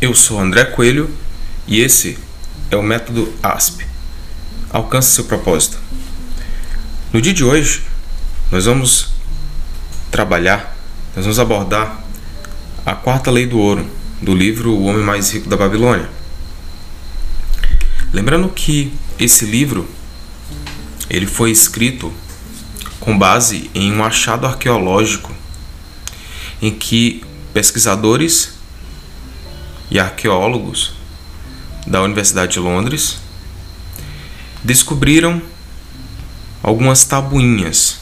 Eu sou André Coelho e esse é o método ASP. Alcance seu propósito. No dia de hoje, nós vamos trabalhar, nós vamos abordar a quarta lei do ouro do livro O Homem Mais Rico da Babilônia. Lembrando que esse livro ele foi escrito com base em um achado arqueológico em que pesquisadores e arqueólogos da Universidade de Londres descobriram algumas tabuinhas.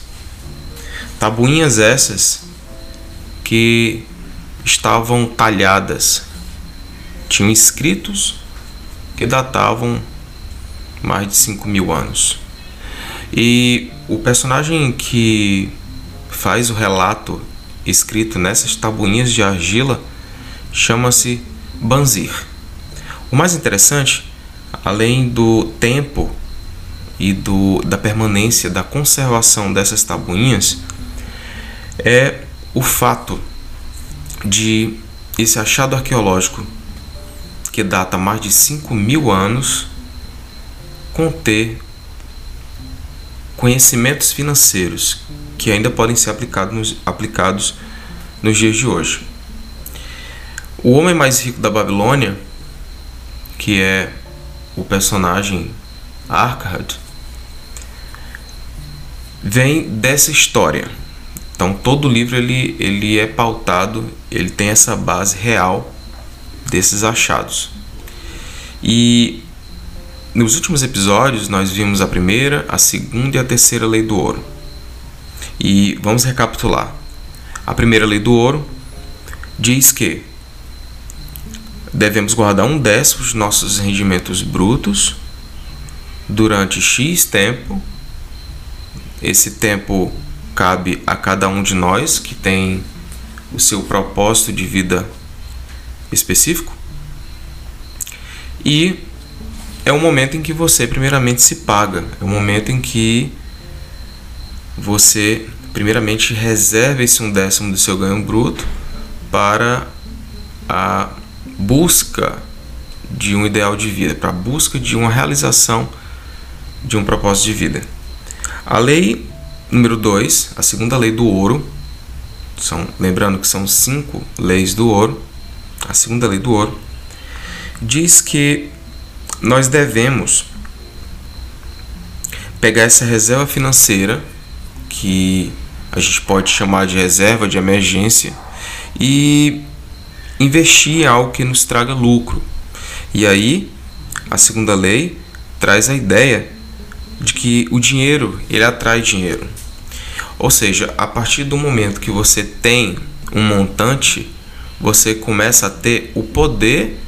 Tabuinhas essas que estavam talhadas, tinham escritos que datavam mais de 5 mil anos. E o personagem que faz o relato escrito nessas tabuinhas de argila chama-se Banzir. O mais interessante, além do tempo e do, da permanência, da conservação dessas tabuinhas, é o fato de esse achado arqueológico, que data mais de 5 mil anos, conter conhecimentos financeiros que ainda podem ser aplicados nos, aplicados nos dias de hoje. O homem mais rico da Babilônia, que é o personagem Arkhad, vem dessa história. Então todo o livro ele, ele é pautado, ele tem essa base real desses achados. E nos últimos episódios nós vimos a primeira, a segunda e a terceira lei do ouro. E vamos recapitular. A primeira lei do ouro diz que devemos guardar um décimo dos nossos rendimentos brutos durante X tempo. Esse tempo cabe a cada um de nós que tem o seu propósito de vida específico. E é o momento em que você primeiramente se paga, é o momento em que você primeiramente reserva esse um décimo do seu ganho bruto para a busca de um ideal de vida, para a busca de uma realização de um propósito de vida. A lei número 2, a segunda lei do ouro, são, lembrando que são cinco leis do ouro, a segunda lei do ouro, diz que nós devemos pegar essa reserva financeira, que a gente pode chamar de reserva de emergência, e investir em algo que nos traga lucro. E aí, a segunda lei traz a ideia de que o dinheiro, ele atrai dinheiro. Ou seja, a partir do momento que você tem um montante, você começa a ter o poder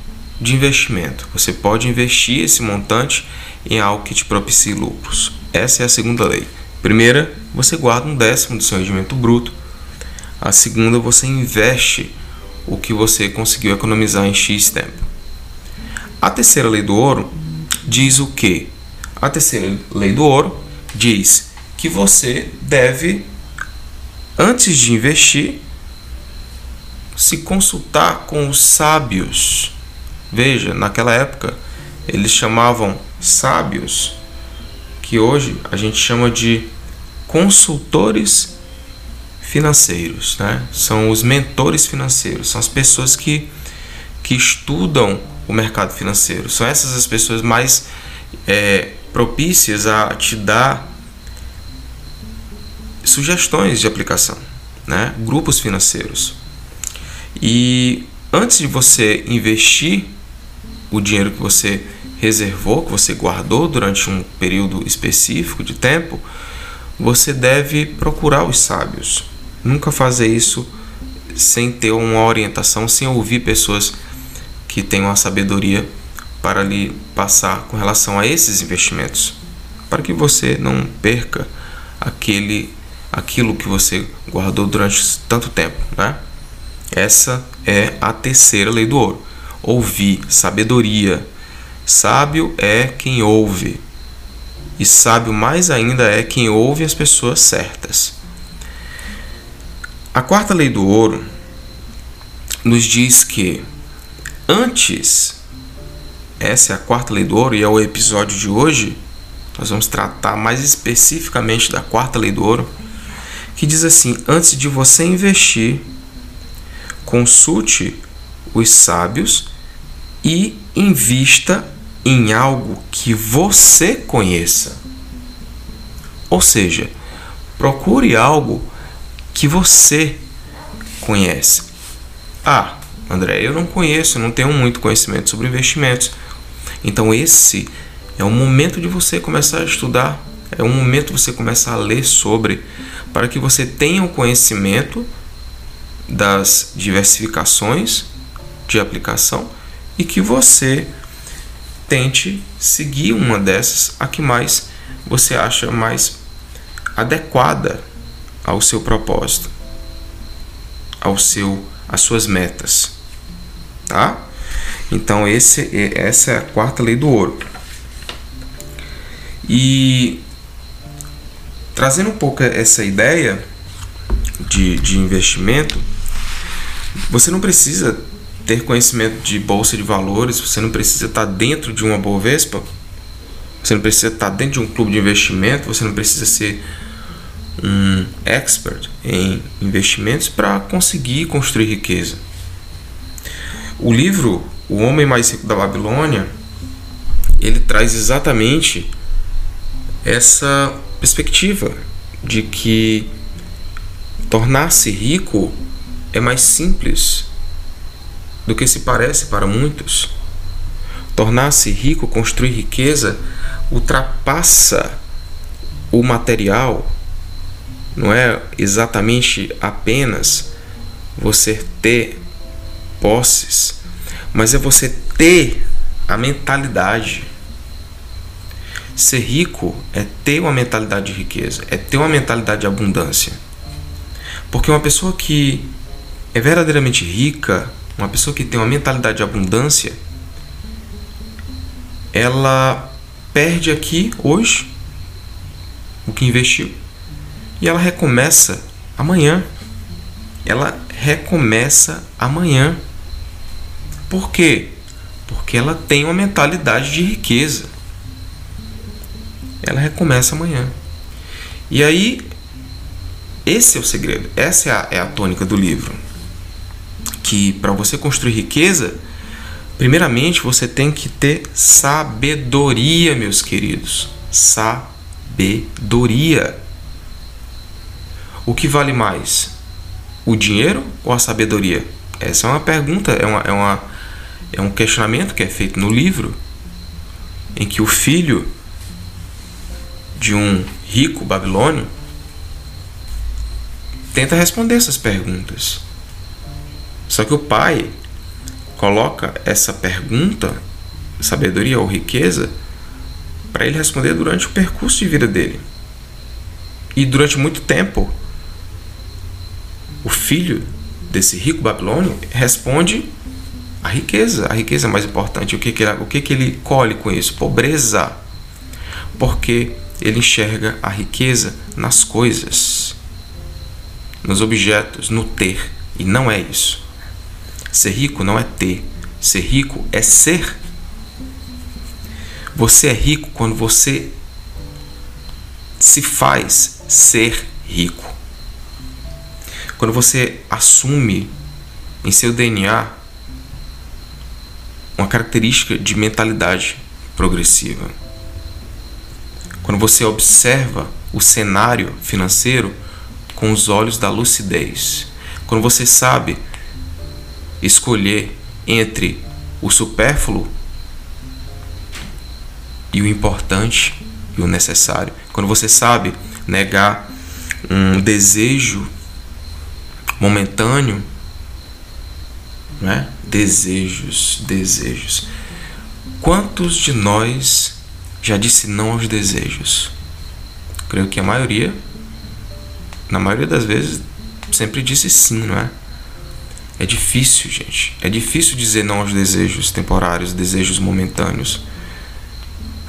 de investimento. Você pode investir esse montante em algo que te propicie lucros. Essa é a segunda lei. Primeira, você guarda um décimo do seu rendimento bruto. A segunda, você investe o que você conseguiu economizar em X tempo. A terceira lei do ouro diz o que? A terceira lei do ouro diz que você deve, antes de investir, se consultar com os sábios. Veja, naquela época eles chamavam sábios, que hoje a gente chama de consultores financeiros, né? São os mentores financeiros, são as pessoas que, que estudam o mercado financeiro. São essas as pessoas mais é, propícias a te dar sugestões de aplicação, né? Grupos financeiros. E antes de você investir o dinheiro que você reservou, que você guardou durante um período específico de tempo, você deve procurar os sábios, Nunca fazer isso sem ter uma orientação, sem ouvir pessoas que tenham a sabedoria para lhe passar com relação a esses investimentos, para que você não perca aquele aquilo que você guardou durante tanto tempo, né? Essa é a terceira lei do ouro. Ouvir, sabedoria. Sábio é quem ouve. E sábio mais ainda é quem ouve as pessoas certas. A quarta lei do ouro nos diz que antes, essa é a quarta lei do ouro e é o episódio de hoje, nós vamos tratar mais especificamente da quarta lei do ouro, que diz assim: antes de você investir, consulte os sábios e invista em algo que você conheça. Ou seja, procure algo que você conhece. Ah, André, eu não conheço, não tenho muito conhecimento sobre investimentos. Então esse é o momento de você começar a estudar, é o momento de você começar a ler sobre, para que você tenha o conhecimento das diversificações de aplicação e que você tente seguir uma dessas, a que mais você acha mais adequada ao seu propósito, ao seu, às suas metas, tá? Então esse, essa é a quarta lei do ouro. E trazendo um pouco essa ideia de, de investimento, você não precisa ter conhecimento de bolsa de valores, você não precisa estar dentro de uma Bovespa, você não precisa estar dentro de um clube de investimento, você não precisa ser um expert em investimentos para conseguir construir riqueza. O livro O Homem Mais Rico da Babilônia, ele traz exatamente essa perspectiva de que tornar-se rico é mais simples do que se parece para muitos. Tornar-se rico, construir riqueza, ultrapassa o material, não é exatamente apenas você ter posses, mas é você ter a mentalidade. Ser rico é ter uma mentalidade de riqueza, é ter uma mentalidade de abundância. Porque uma pessoa que é verdadeiramente rica, uma pessoa que tem uma mentalidade de abundância, ela perde aqui hoje o que investiu e ela recomeça amanhã. Ela recomeça amanhã. Por quê? Porque ela tem uma mentalidade de riqueza. Ela recomeça amanhã. E aí, esse é o segredo, essa é a, é a tônica do livro que para você construir riqueza, primeiramente você tem que ter sabedoria, meus queridos. Sabedoria. O que vale mais? O dinheiro ou a sabedoria? Essa é uma pergunta, é, uma, é, uma, é um questionamento que é feito no livro, em que o filho de um rico babilônio tenta responder essas perguntas. Só que o pai coloca essa pergunta, sabedoria ou riqueza, para ele responder durante o percurso de vida dele. E durante muito tempo, o filho desse rico babilônio responde a riqueza, a riqueza é mais importante. O que, que, ele, o que, que ele colhe com isso? Pobreza. Porque ele enxerga a riqueza nas coisas, nos objetos, no ter. E não é isso. Ser rico não é ter, ser rico é ser. Você é rico quando você se faz ser rico. Quando você assume em seu DNA uma característica de mentalidade progressiva. Quando você observa o cenário financeiro com os olhos da lucidez. Quando você sabe escolher entre o supérfluo e o importante e o necessário. Quando você sabe negar um desejo momentâneo, né? Desejos, desejos. Quantos de nós já disse não aos desejos? Creio que a maioria, na maioria das vezes, sempre disse sim, não é? É difícil, gente. É difícil dizer não aos desejos temporários, desejos momentâneos.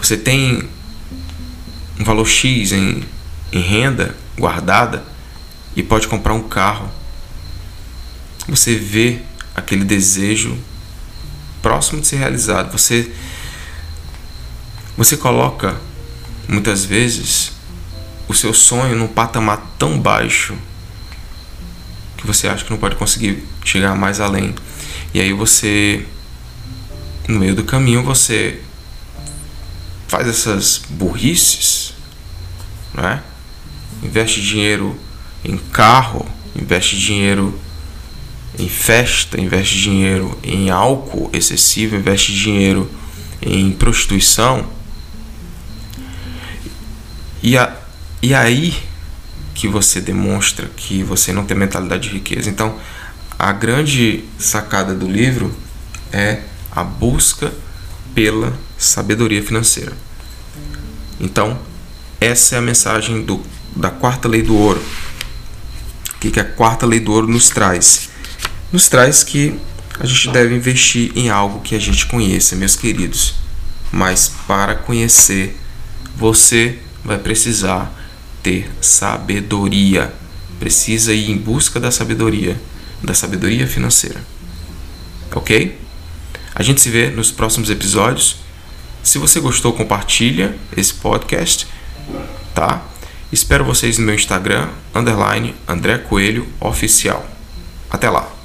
Você tem um valor X em, em renda guardada e pode comprar um carro. Você vê aquele desejo próximo de ser realizado. Você você coloca muitas vezes o seu sonho num patamar tão baixo que você acha que não pode conseguir chegar mais além. E aí você no meio do caminho você faz essas burrices, né? Investe dinheiro em carro, investe dinheiro em festa, investe dinheiro em álcool excessivo, investe dinheiro em prostituição. E, a, e aí que você demonstra que você não tem mentalidade de riqueza. Então, a grande sacada do livro é a busca pela sabedoria financeira. Então, essa é a mensagem do, da quarta lei do ouro. O que, que a quarta lei do ouro nos traz? Nos traz que a gente deve investir em algo que a gente conheça, meus queridos. Mas para conhecer, você vai precisar ter sabedoria. Precisa ir em busca da sabedoria, da sabedoria financeira. Ok? A gente se vê nos próximos episódios. Se você gostou, compartilha esse podcast, tá? Espero vocês no meu Instagram, underline André Coelho Oficial. Até lá!